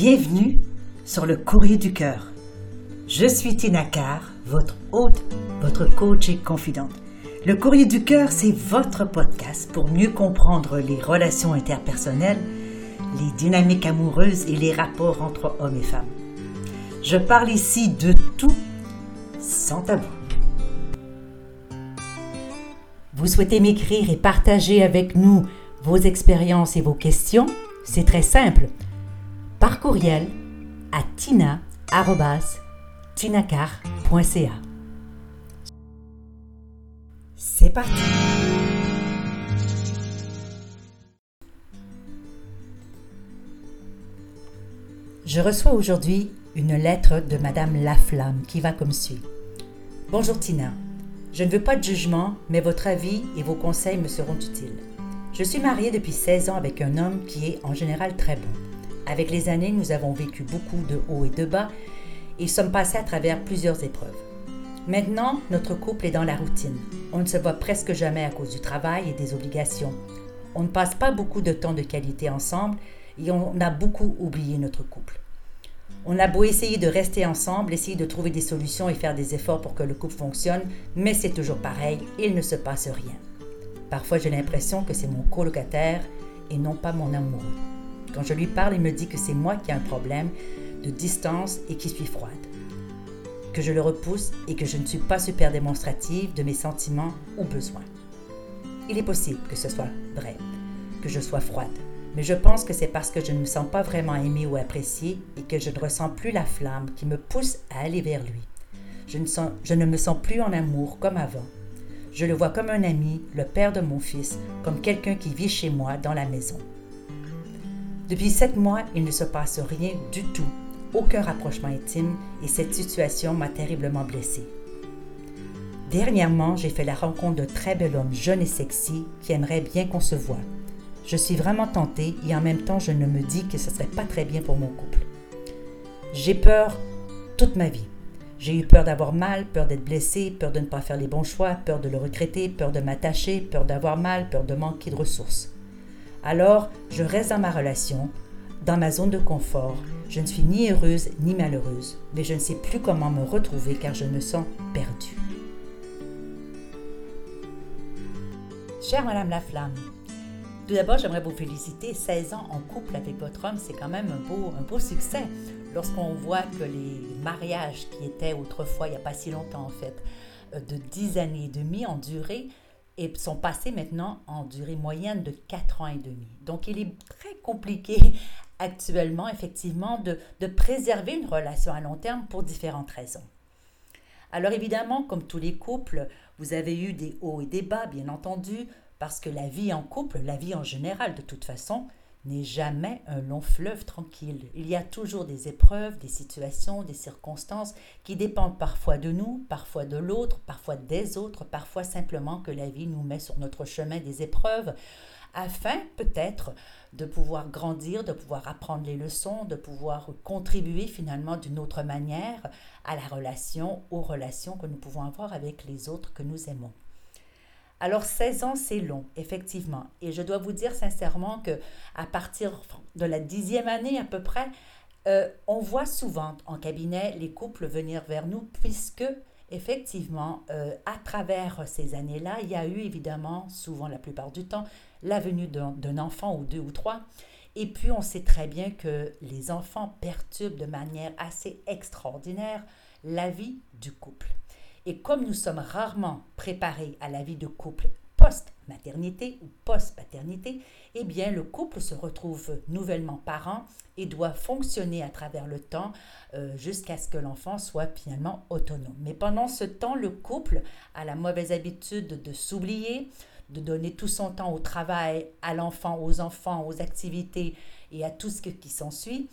Bienvenue sur le courrier du cœur. Je suis Tina Carr, votre hôte, votre coach et confidente. Le courrier du cœur, c'est votre podcast pour mieux comprendre les relations interpersonnelles, les dynamiques amoureuses et les rapports entre hommes et femmes. Je parle ici de tout sans tabou. Vous souhaitez m'écrire et partager avec nous vos expériences et vos questions? C'est très simple. Par courriel à tina.tinacar.ca. C'est parti Je reçois aujourd'hui une lettre de Madame Laflamme qui va comme suit. Bonjour Tina. Je ne veux pas de jugement, mais votre avis et vos conseils me seront utiles. Je suis mariée depuis 16 ans avec un homme qui est en général très bon. Avec les années, nous avons vécu beaucoup de hauts et de bas et sommes passés à travers plusieurs épreuves. Maintenant, notre couple est dans la routine. On ne se voit presque jamais à cause du travail et des obligations. On ne passe pas beaucoup de temps de qualité ensemble et on a beaucoup oublié notre couple. On a beau essayer de rester ensemble, essayer de trouver des solutions et faire des efforts pour que le couple fonctionne, mais c'est toujours pareil, il ne se passe rien. Parfois j'ai l'impression que c'est mon colocataire et non pas mon amoureux. Quand je lui parle, il me dit que c'est moi qui ai un problème de distance et qui suis froide. Que je le repousse et que je ne suis pas super démonstrative de mes sentiments ou besoins. Il est possible que ce soit vrai, que je sois froide, mais je pense que c'est parce que je ne me sens pas vraiment aimée ou appréciée et que je ne ressens plus la flamme qui me pousse à aller vers lui. Je ne, je ne me sens plus en amour comme avant. Je le vois comme un ami, le père de mon fils, comme quelqu'un qui vit chez moi dans la maison. Depuis sept mois, il ne se passe rien du tout, aucun rapprochement intime, et cette situation m'a terriblement blessée. Dernièrement, j'ai fait la rencontre d'un très bel homme jeune et sexy qui aimerait bien qu'on se voie. Je suis vraiment tentée et en même temps je ne me dis que ce serait pas très bien pour mon couple. J'ai peur toute ma vie. J'ai eu peur d'avoir mal, peur d'être blessée, peur de ne pas faire les bons choix, peur de le regretter, peur de m'attacher, peur d'avoir mal, peur de manquer de ressources. Alors, je reste dans ma relation, dans ma zone de confort. Je ne suis ni heureuse ni malheureuse, mais je ne sais plus comment me retrouver car je me sens perdue. Chère Madame Laflamme, tout d'abord, j'aimerais vous féliciter. 16 ans en couple avec votre homme, c'est quand même un beau, un beau succès. Lorsqu'on voit que les mariages qui étaient autrefois, il n'y a pas si longtemps en fait, euh, de 10 années et demie en durée, et sont passés maintenant en durée moyenne de 4 ans et demi. Donc, il est très compliqué actuellement, effectivement, de, de préserver une relation à long terme pour différentes raisons. Alors évidemment, comme tous les couples, vous avez eu des hauts et des bas, bien entendu, parce que la vie en couple, la vie en général de toute façon, n'est jamais un long fleuve tranquille. Il y a toujours des épreuves, des situations, des circonstances qui dépendent parfois de nous, parfois de l'autre, parfois des autres, parfois simplement que la vie nous met sur notre chemin des épreuves afin peut-être de pouvoir grandir, de pouvoir apprendre les leçons, de pouvoir contribuer finalement d'une autre manière à la relation, aux relations que nous pouvons avoir avec les autres que nous aimons. Alors 16 ans, c'est long, effectivement. Et je dois vous dire sincèrement que à partir de la dixième année à peu près, euh, on voit souvent en cabinet les couples venir vers nous puisque effectivement, euh, à travers ces années-là, il y a eu évidemment, souvent la plupart du temps, la venue d'un enfant ou deux ou trois. Et puis on sait très bien que les enfants perturbent de manière assez extraordinaire la vie du couple. Et comme nous sommes rarement préparés à la vie de couple post-maternité ou post-paternité, eh bien le couple se retrouve nouvellement parent et doit fonctionner à travers le temps euh, jusqu'à ce que l'enfant soit finalement autonome. Mais pendant ce temps, le couple a la mauvaise habitude de s'oublier, de donner tout son temps au travail, à l'enfant, aux enfants, aux activités et à tout ce qui s'ensuit.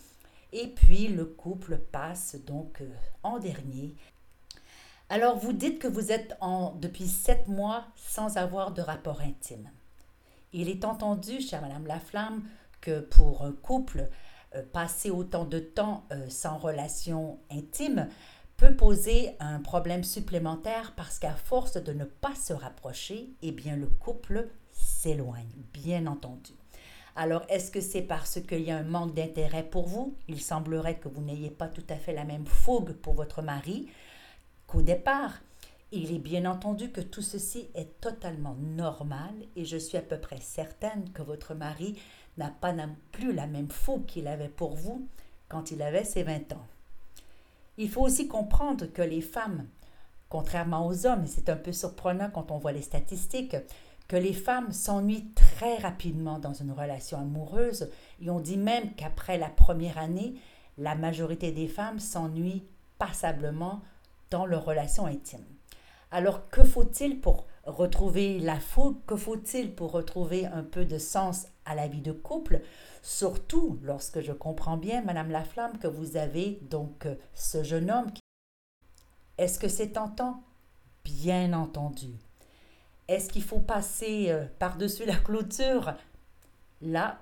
Et puis le couple passe donc euh, en dernier alors vous dites que vous êtes en, depuis sept mois sans avoir de rapport intime. Il est entendu, chère Madame Laflamme, que pour un couple, euh, passer autant de temps euh, sans relation intime peut poser un problème supplémentaire parce qu'à force de ne pas se rapprocher, eh bien le couple s'éloigne, bien entendu. Alors, est-ce que c'est parce qu'il y a un manque d'intérêt pour vous? Il semblerait que vous n'ayez pas tout à fait la même fougue pour votre mari qu'au départ. Il est bien entendu que tout ceci est totalement normal et je suis à peu près certaine que votre mari n'a pas non plus la même fougue qu'il avait pour vous quand il avait ses 20 ans. Il faut aussi comprendre que les femmes, contrairement aux hommes, et c'est un peu surprenant quand on voit les statistiques, que les femmes s'ennuient très rapidement dans une relation amoureuse, et on dit même qu'après la première année, la majorité des femmes s'ennuient passablement dans leur relation intime. Alors que faut-il pour retrouver la fougue? Que faut-il pour retrouver un peu de sens à la vie de couple? Surtout lorsque je comprends bien, Madame Laflamme, que vous avez donc euh, ce jeune homme. Est-ce que c'est tentant? Bien entendu. Est-ce qu'il faut passer euh, par-dessus la clôture? Là,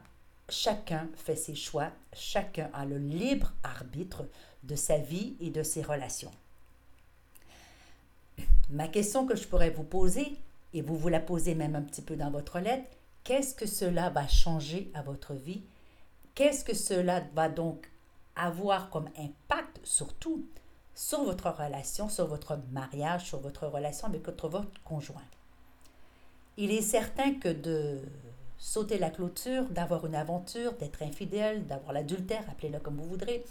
chacun fait ses choix, chacun a le libre arbitre de sa vie et de ses relations. Ma question que je pourrais vous poser, et vous vous la posez même un petit peu dans votre lettre, qu'est-ce que cela va changer à votre vie? Qu'est-ce que cela va donc avoir comme impact surtout sur votre relation, sur votre mariage, sur votre relation avec votre, conjoint? Il est certain que de sauter la clôture, d'avoir une aventure, d'être infidèle, d'avoir l'adultère, appelez-le comme vous voudrez,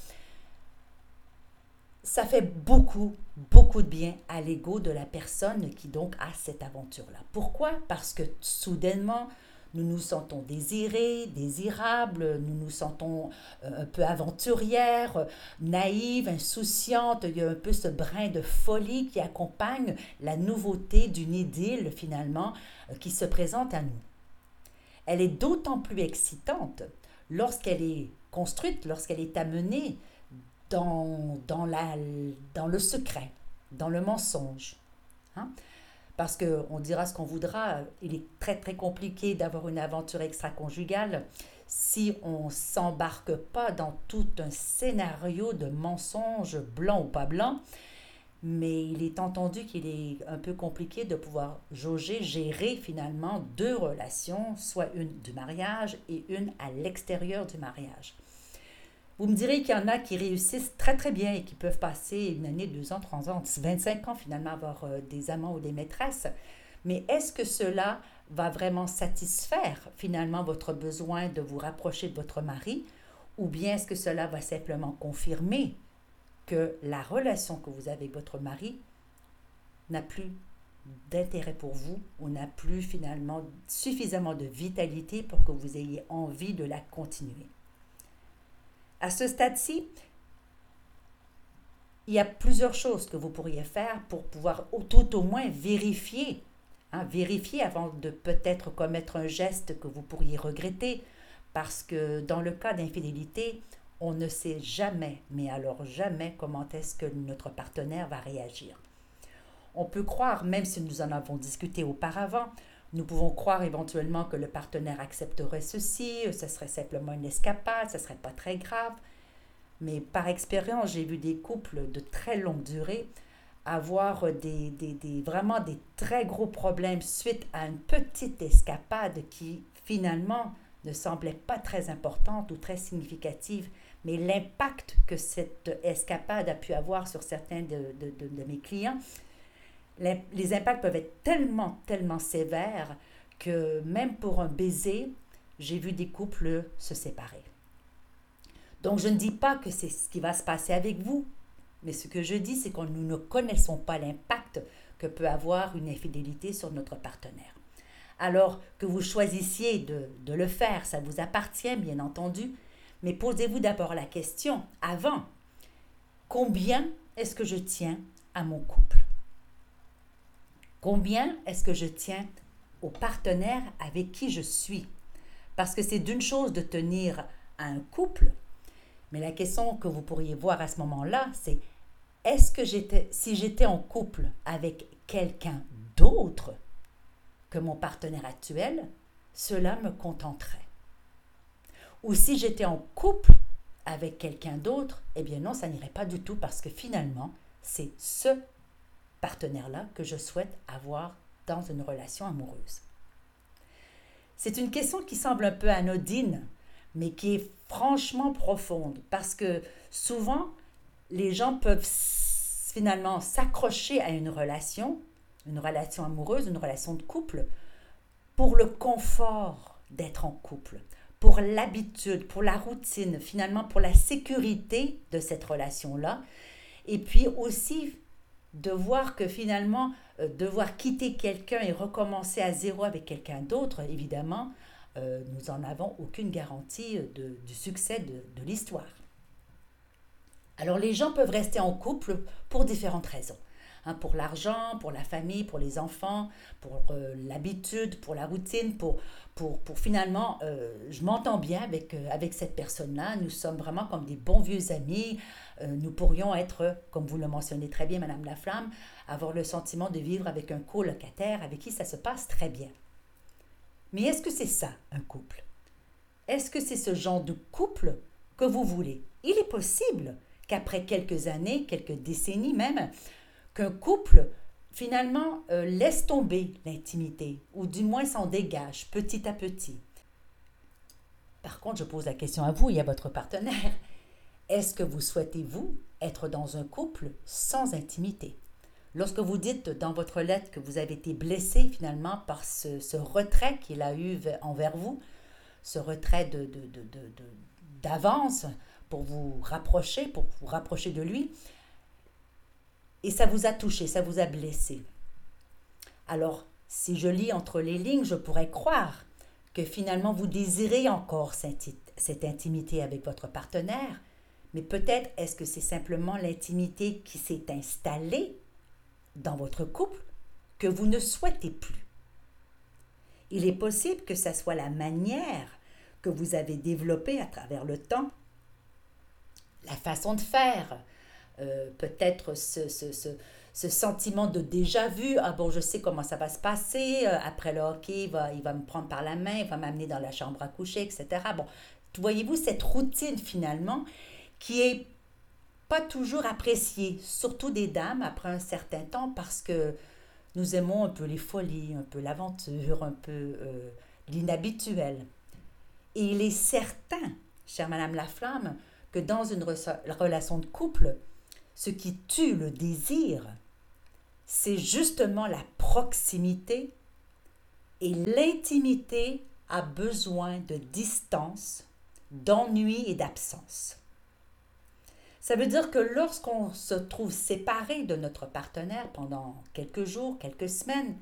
ça fait beaucoup, beaucoup de bien à l'ego de la personne qui donc a cette aventure-là. Pourquoi? Parce que soudainement, nous nous sentons désirés, désirables, nous nous sentons euh, un peu aventurières, naïves, insouciantes. Il y a un peu ce brin de folie qui accompagne la nouveauté d'une idylle finalement euh, qui se présente à nous. Elle est d'autant plus excitante lorsqu'elle est construite, lorsqu'elle est amenée dans, dans, la, dans le secret, dans le mensonge. Hein? Parce qu'on dira ce qu'on voudra, il est très très compliqué d'avoir une aventure extra-conjugale si on s'embarque pas dans tout un scénario de mensonges blanc ou pas blanc. Mais il est entendu qu'il est un peu compliqué de pouvoir jauger, gérer finalement deux relations, soit une du mariage et une à l'extérieur du mariage. Vous me direz qu'il y en a qui réussissent très très bien et qui peuvent passer une année, deux ans, trois ans, 25 ans finalement avoir euh, des amants ou des maîtresses. Mais est-ce que cela va vraiment satisfaire finalement votre besoin de vous rapprocher de votre mari? Ou bien est-ce que cela va simplement confirmer que la relation que vous avez avec votre mari n'a plus d'intérêt pour vous ou n'a plus finalement suffisamment de vitalité pour que vous ayez envie de la continuer? À ce stade-ci, il y a plusieurs choses que vous pourriez faire pour pouvoir tout au moins vérifier, hein, vérifier avant de peut-être commettre un geste que vous pourriez regretter, parce que dans le cas d'infidélité, on ne sait jamais, mais alors jamais, comment est-ce que notre partenaire va réagir. On peut croire, même si nous en avons discuté auparavant, nous pouvons croire éventuellement que le partenaire accepterait ceci, ce serait simplement une escapade, ce serait pas très grave. Mais par expérience, j'ai vu des couples de très longue durée avoir des, des, vraiment des très gros problèmes suite à une petite escapade qui finalement ne semblait pas très importante ou très significative, mais l'impact que cette escapade a pu avoir sur certains de, de, de mes clients les, impacts peuvent être tellement, tellement sévères que même pour un baiser, j'ai vu des couples se séparer. Donc je ne dis pas que c'est ce qui va se passer avec vous, mais ce que je dis, c'est que nous ne connaissons pas l'impact que peut avoir une infidélité sur notre partenaire. Alors que vous choisissiez de, de le faire, ça vous appartient bien entendu, mais posez-vous d'abord la question, avant, combien est-ce que je tiens à mon couple? Combien est-ce que je tiens au partenaire avec qui je suis? Parce que c'est d'une chose de tenir à un couple, mais la question que vous pourriez voir à ce moment-là, c'est est-ce que j'étais, si j'étais en couple avec quelqu'un d'autre que mon partenaire actuel, cela me contenterait? Ou si j'étais en couple avec quelqu'un d'autre, eh bien non, ça n'irait pas du tout parce que finalement, c'est ce partenaire-là que je souhaite avoir dans une relation amoureuse. C'est une question qui semble un peu anodine, mais qui est franchement profonde, parce que souvent, les gens peuvent finalement s'accrocher à une relation, une relation amoureuse, une relation de couple, pour le confort d'être en couple, pour l'habitude, pour la routine, finalement pour la sécurité de cette relation-là, et puis aussi de voir que finalement, euh, devoir quitter quelqu'un et recommencer à zéro avec quelqu'un d'autre, évidemment, euh, nous n'en avons aucune garantie de, du succès de l'histoire. Alors les gens peuvent rester en couple pour différentes raisons. Hein, pour l'argent, pour la famille, pour les enfants, pour euh, l'habitude, pour la routine, pour, pour, pour finalement, euh, je m'entends bien avec, euh, avec cette personne-là, nous sommes vraiment comme des bons vieux amis, nous pourrions être, comme vous le mentionnez très bien, Madame Laflamme, avoir le sentiment de vivre avec un colocataire avec qui ça se passe très bien. Mais est-ce que c'est ça, un couple? Est-ce que c'est ce genre de couple que vous voulez? Il est possible qu'après quelques années, quelques décennies même, qu'un couple finalement euh, laisse tomber l'intimité, ou du moins s'en dégage petit à petit. Par contre, je pose la question à vous et à votre partenaire. Est-ce que vous souhaitez, vous, être dans un couple sans intimité? Lorsque vous dites dans votre lettre que vous avez été blessé finalement par ce, retrait qu'il a eu envers vous, ce retrait de, d'avance pour vous rapprocher, pour vous rapprocher de lui, et ça vous a touché, ça vous a blessé. Alors, si je lis entre les lignes, je pourrais croire que finalement vous désirez encore cette, intimité avec votre partenaire, mais peut-être est-ce que c'est simplement l'intimité qui s'est installée dans votre couple que vous ne souhaitez plus. Il est possible que ce soit la manière que vous avez développée à travers le temps, la façon de faire, euh, peut-être ce, ce, ce, ce, sentiment de déjà vu. Ah bon, je sais comment ça va se passer. Euh, après le hockey, il va, il va me prendre par la main, il va m'amener dans la chambre à coucher, etc. Bon, voyez-vous cette routine finalement qui est pas toujours appréciée, surtout des dames après un certain temps parce que nous aimons un peu les folies, un peu l'aventure, un peu euh, l'inhabituel. Et il est certain, chère Madame Laflamme, que dans une relation de couple, ce qui tue le désir, c'est justement la proximité et l'intimité a besoin de distance, d'ennui et d'absence. Ça veut dire que lorsqu'on se trouve séparé de notre partenaire pendant quelques jours, quelques semaines,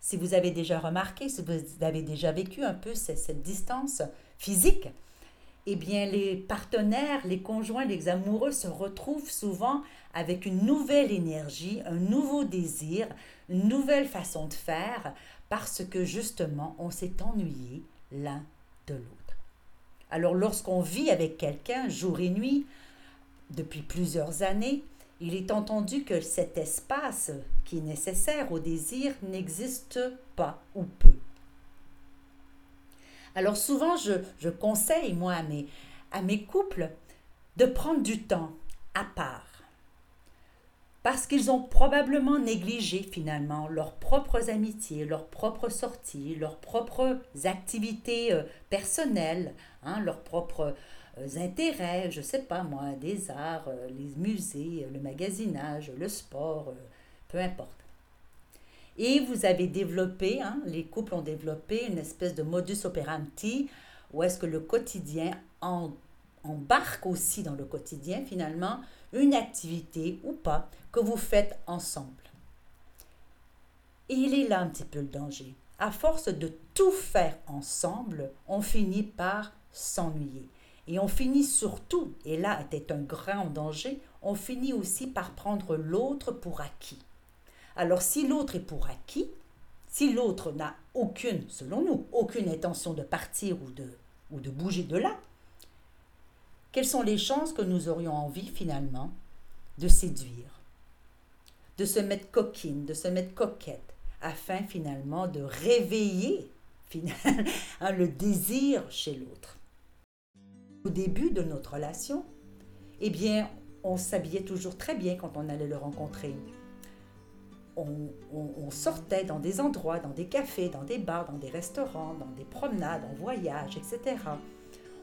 si vous avez déjà remarqué, si vous avez déjà vécu un peu cette, distance physique, eh bien, les partenaires, les conjoints, les amoureux se retrouvent souvent avec une nouvelle énergie, un nouveau désir, une nouvelle façon de faire, parce que justement, on s'est ennuyé l'un de l'autre. Alors, lorsqu'on vit avec quelqu'un jour et nuit, depuis plusieurs années, il est entendu que cet espace qui est nécessaire au désir n'existe pas ou peu. Alors souvent, je, conseille, moi, à mes, à mes couples, de prendre du temps à part. Parce qu'ils ont probablement négligé finalement leurs propres amitiés, leurs propres sorties, leurs propres activités euh, personnelles, hein, leurs propres euh, intérêts, je sais pas moi, des arts, euh, les musées, le magasinage, le sport, peu importe. Et vous avez développé, hein, les couples ont développé une espèce de modus operandi où est-ce que le quotidien embarque aussi dans le quotidien finalement une activité ou pas que vous faites ensemble. Et il est là un petit peu le danger. À force de tout faire ensemble, on finit par s'ennuyer. Et on finit surtout, et là était un grand danger, on finit aussi par prendre l'autre pour acquis. Alors si l'autre est pour acquis, si l'autre n'a aucune, selon nous, aucune intention de partir ou de, ou de bouger de là, quelles sont les chances que nous aurions envie finalement de séduire, de se mettre coquine, de se mettre coquette, afin finalement de réveiller hein, le désir chez l'autre? Au début de notre relation, eh bien, on s'habillait toujours très bien quand on allait le rencontrer on, sortait dans des endroits, dans des cafés, dans des bars, dans des restaurants, dans des promenades, en voyage, etc.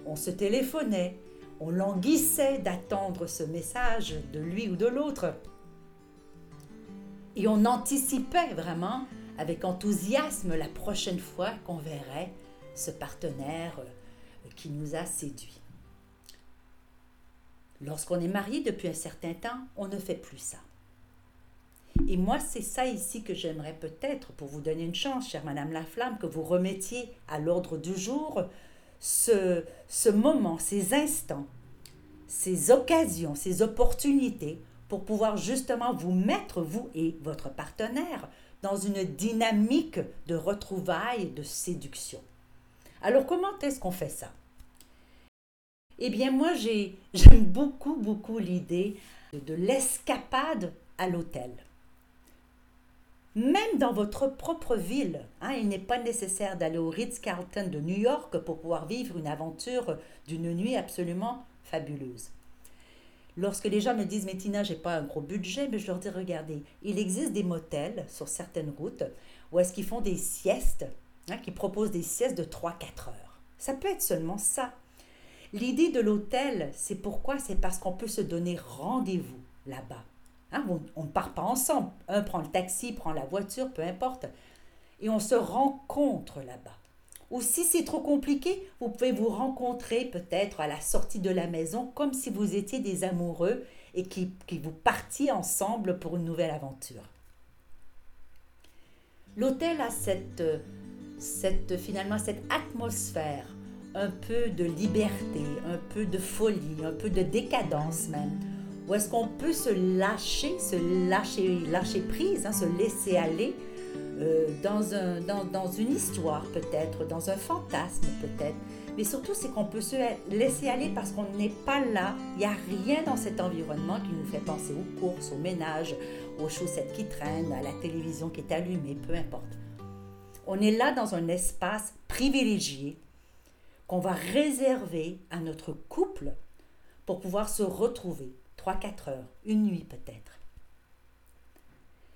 On se téléphonait, on languissait d'attendre ce message de lui ou de l'autre. Et on anticipait vraiment avec enthousiasme la prochaine fois qu'on verrait ce partenaire euh, qui nous a séduits. Lorsqu'on est marié depuis un certain temps, on ne fait plus ça. Et moi, c'est ça ici que j'aimerais peut-être, pour vous donner une chance, chère Madame Laflamme, que vous remettiez à l'ordre du jour ce, ce moment, ces instants, ces occasions, ces opportunités pour pouvoir justement vous mettre, vous et votre partenaire, dans une dynamique de retrouvailles, de séduction. Alors comment est-ce qu'on fait ça? Eh bien moi j'aime beaucoup, beaucoup l'idée de l'escapade à l'hôtel même dans votre propre ville. Hein, il n'est pas nécessaire d'aller au Ritz-Carlton de New York pour pouvoir vivre une aventure d'une nuit absolument fabuleuse. Lorsque les gens me disent, mais Tina, j'ai pas un gros budget, mais je leur dis, regardez, il existe des motels sur certaines routes où est-ce qu'ils font des siestes, hein, qui proposent des siestes de 3-4 heures. Ça peut être seulement ça. L'idée de l'hôtel, c'est pourquoi? C'est parce qu'on peut se donner rendez-vous là-bas. Hein, on ne part pas ensemble. Un prend le taxi, prend la voiture, peu importe. Et on se rencontre là-bas. Ou si c'est trop compliqué, vous pouvez vous rencontrer peut-être à la sortie de la maison comme si vous étiez des amoureux et qui, vous partiez ensemble pour une nouvelle aventure. L'hôtel a cette, cette, finalement cette atmosphère un peu de liberté, un peu de folie, un peu de décadence même, où est-ce qu'on peut se lâcher, se lâcher, lâcher prise, hein, se laisser aller euh, dans, dans une histoire peut-être, dans un fantasme peut-être. Mais surtout, c'est qu'on peut se laisser aller parce qu'on n'est pas là. Il n'y a rien dans cet environnement qui nous fait penser aux courses, au ménage, aux chaussettes qui traînent, à la télévision qui est allumée, peu importe. On est là dans un espace privilégié qu'on va réserver à notre couple pour pouvoir se retrouver, 3-4 heures, une nuit peut-être.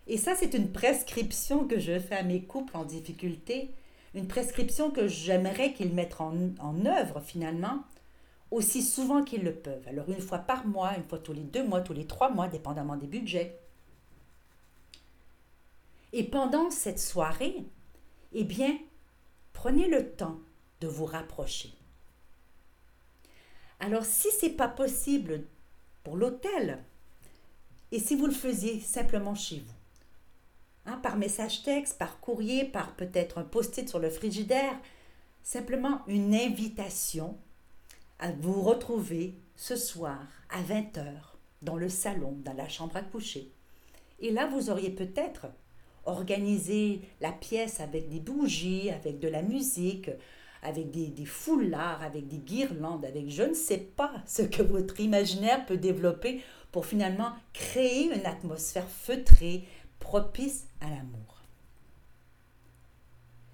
Et ça, c'est une prescription que je fais à mes couples en difficulté, une prescription que j'aimerais qu'ils mettent en, en œuvre finalement aussi souvent qu'ils le peuvent. Alors une fois par mois, une fois tous les deux mois, tous les trois mois, dépendamment des budgets. Et pendant cette soirée, eh bien, prenez le temps de vous rapprocher. Alors si c'est pas possible pour l'hôtel. Et si vous le faisiez simplement chez vous hein, Par message texte, par courrier, par peut-être un post-it sur le frigidaire, simplement une invitation à vous retrouver ce soir à 20h dans le salon, dans la chambre à coucher. Et là, vous auriez peut-être organisé la pièce avec des bougies, avec de la musique, avec des, foulards, avec des guirlandes, avec je ne sais pas ce que votre imaginaire peut développer pour finalement créer une atmosphère feutrée, propice à l'amour.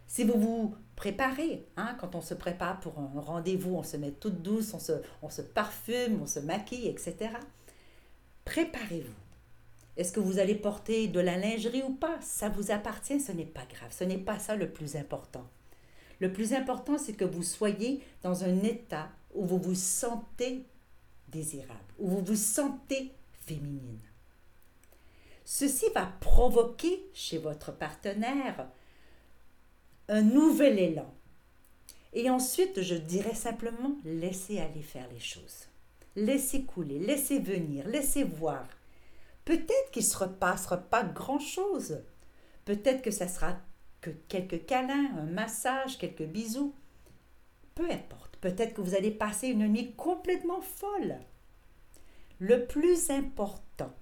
Si vous vous préparez, hein, quand on se prépare pour un rendez-vous, on se met toute douce, on se, on se parfume, on se maquille, etc. Préparez-vous. Est-ce que vous allez porter de la lingerie ou pas? Ça vous appartient, ce n'est pas grave. Ce n'est pas ça le plus important. Le plus important, c'est que vous soyez dans un état où vous vous sentez désirable, où vous vous sentez féminine. Ceci va provoquer chez votre partenaire un nouvel élan. Et ensuite, je dirais simplement, laissez aller faire les choses. Laissez couler, laissez venir, laissez voir. Peut-être qu'il ne se repassera pas grand-chose. Peut-être que ça sera que quelques câlins, un massage, quelques bisous. Peu importe, peut-être que vous allez passer une nuit complètement folle. Le plus important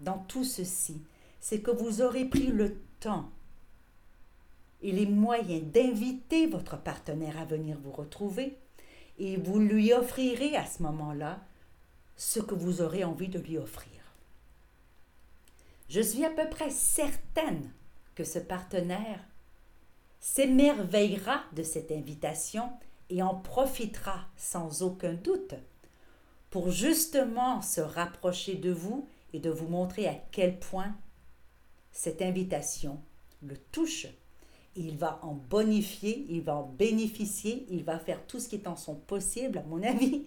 dans tout ceci, c'est que vous aurez pris le temps et les moyens d'inviter votre partenaire à venir vous retrouver et vous lui offrirez à ce moment-là ce que vous aurez envie de lui offrir. Je suis à peu près certaine que ce partenaire s'émerveillera de cette invitation et en profitera sans aucun doute pour justement se rapprocher de vous et de vous montrer à quel point cette invitation le touche, il va en bonifier, il va en bénéficier, il va faire tout ce qui est en son possible, à mon avis,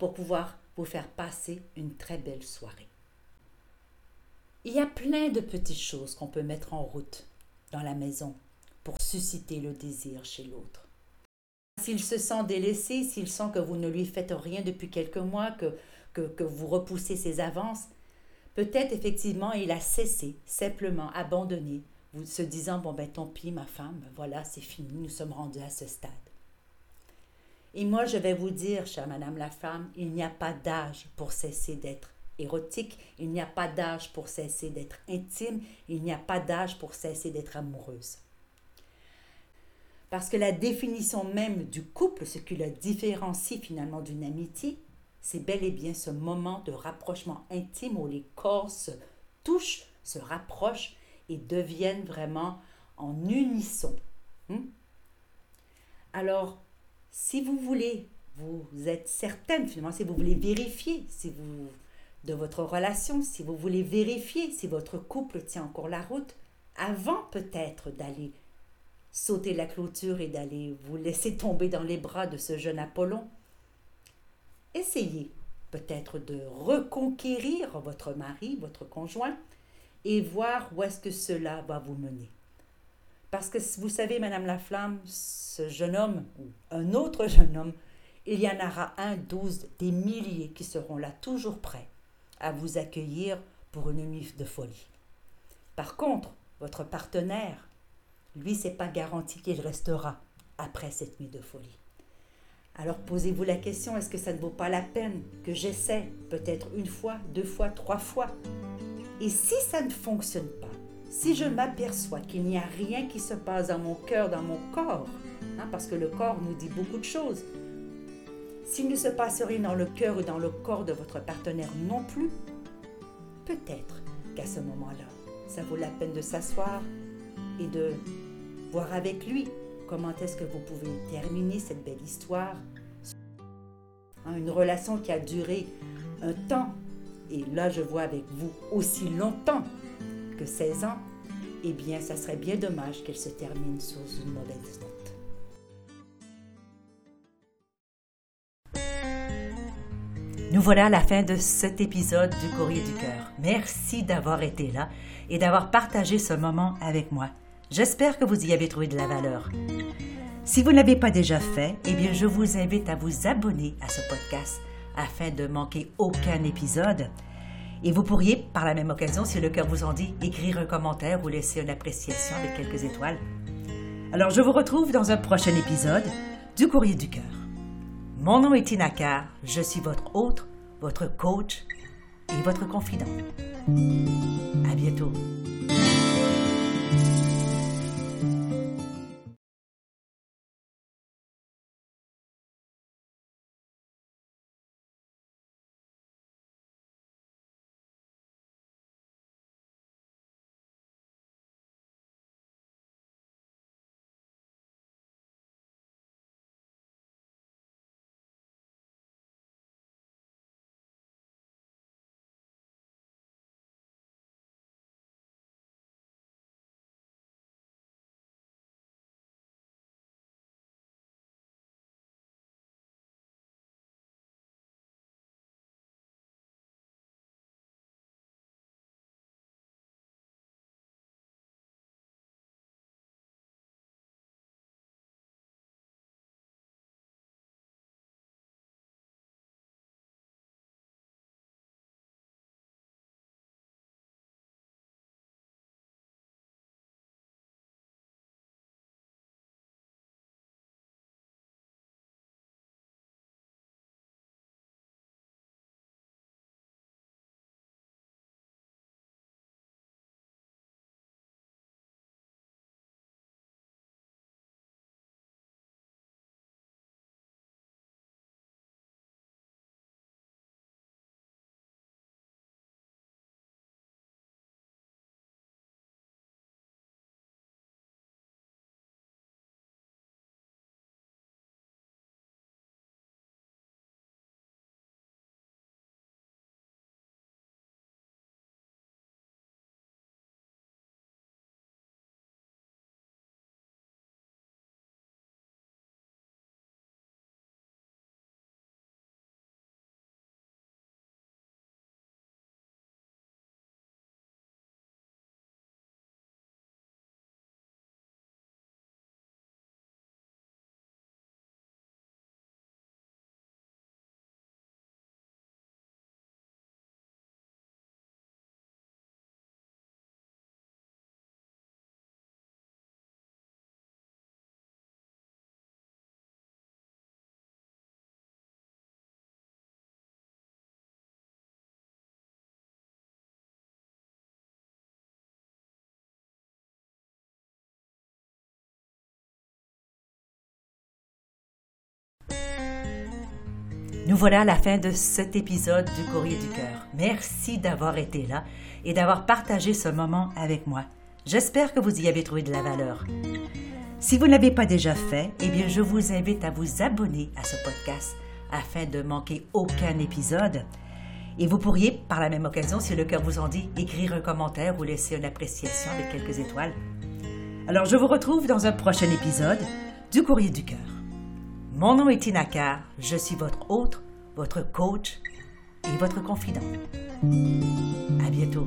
pour pouvoir vous faire passer une très belle soirée. Il y a plein de petites choses qu'on peut mettre en route dans la maison susciter le désir chez l'autre. S'il se sent délaissé, s'il sent que vous ne lui faites rien depuis quelques mois, que, que, vous repoussez ses avances, peut-être effectivement il a cessé, simplement abandonné, vous se disant Bon, ben tant pis, ma femme, voilà, c'est fini, nous sommes rendus à ce stade. Et moi, je vais vous dire, chère Madame la femme, il n'y a pas d'âge pour cesser d'être érotique, il n'y a pas d'âge pour cesser d'être intime, il n'y a pas d'âge pour cesser d'être amoureuse. Parce que la définition même du couple, ce qui le différencie finalement d'une amitié, c'est bel et bien ce moment de rapprochement intime où les corps se touchent, se rapprochent et deviennent vraiment en unisson. Hmm? Alors, si vous voulez, vous êtes certaine finalement, si vous voulez vérifier si vous, de votre relation, si vous voulez vérifier si votre couple tient encore la route, avant peut-être d'aller sauter la clôture et d'aller vous laisser tomber dans les bras de ce jeune Apollon, essayez peut-être de reconquérir votre mari, votre conjoint, et voir où est-ce que cela va vous mener. Parce que vous savez, Madame la Flamme, ce jeune homme, ou un autre jeune homme, il y en aura un, douze, des milliers qui seront là, toujours prêts à vous accueillir pour une nuit de folie. Par contre, votre partenaire, lui, c'est pas garanti qu'il restera après cette nuit de folie. Alors posez-vous la question, est-ce que ça ne vaut pas la peine que j'essaie peut-être une fois, deux fois, trois fois? Et si ça ne fonctionne pas, si je m'aperçois qu'il n'y a rien qui se passe dans mon cœur, dans mon corps, hein, parce que le corps nous dit beaucoup de choses, s'il ne se passe rien dans le cœur ou dans le corps de votre partenaire non plus, peut-être qu'à ce moment-là, ça vaut la peine de s'asseoir et de voir avec lui comment est-ce que vous pouvez terminer cette belle histoire? Hein, une relation qui a duré un temps et là je vois avec vous aussi longtemps que 16 ans, eh bien, ça serait bien dommage qu'elle se termine sur une mauvaise note. Nous voilà à la fin de cet épisode du Courrier du Cœur. Merci d'avoir été là et d'avoir partagé ce moment avec moi. J'espère que vous y avez trouvé de la valeur. Si vous ne l'avez pas déjà fait, eh bien, je vous invite à vous abonner à ce podcast afin de manquer aucun épisode. Et vous pourriez, par la même occasion, si le cœur vous en dit, écrire un commentaire ou laisser une appréciation avec quelques étoiles. Alors je vous retrouve dans un prochain épisode du Courrier du Cœur. Mon nom est Tina je suis votre hôte, votre coach et votre confident. À bientôt. Nous voilà à la fin de cet épisode du Courrier du Cœur. Merci d'avoir été là et d'avoir partagé ce moment avec moi. J'espère que vous y avez trouvé de la valeur. Si vous ne l'avez pas déjà fait, eh bien, je vous invite à vous abonner à ce podcast afin de manquer aucun épisode. Et vous pourriez, par la même occasion, si le cœur vous en dit, écrire un commentaire ou laisser une appréciation avec quelques étoiles. Alors, je vous retrouve dans un prochain épisode du Courrier du Cœur. Mon nom est Tina Carr, je suis votre hôte, votre coach et votre confident. À bientôt.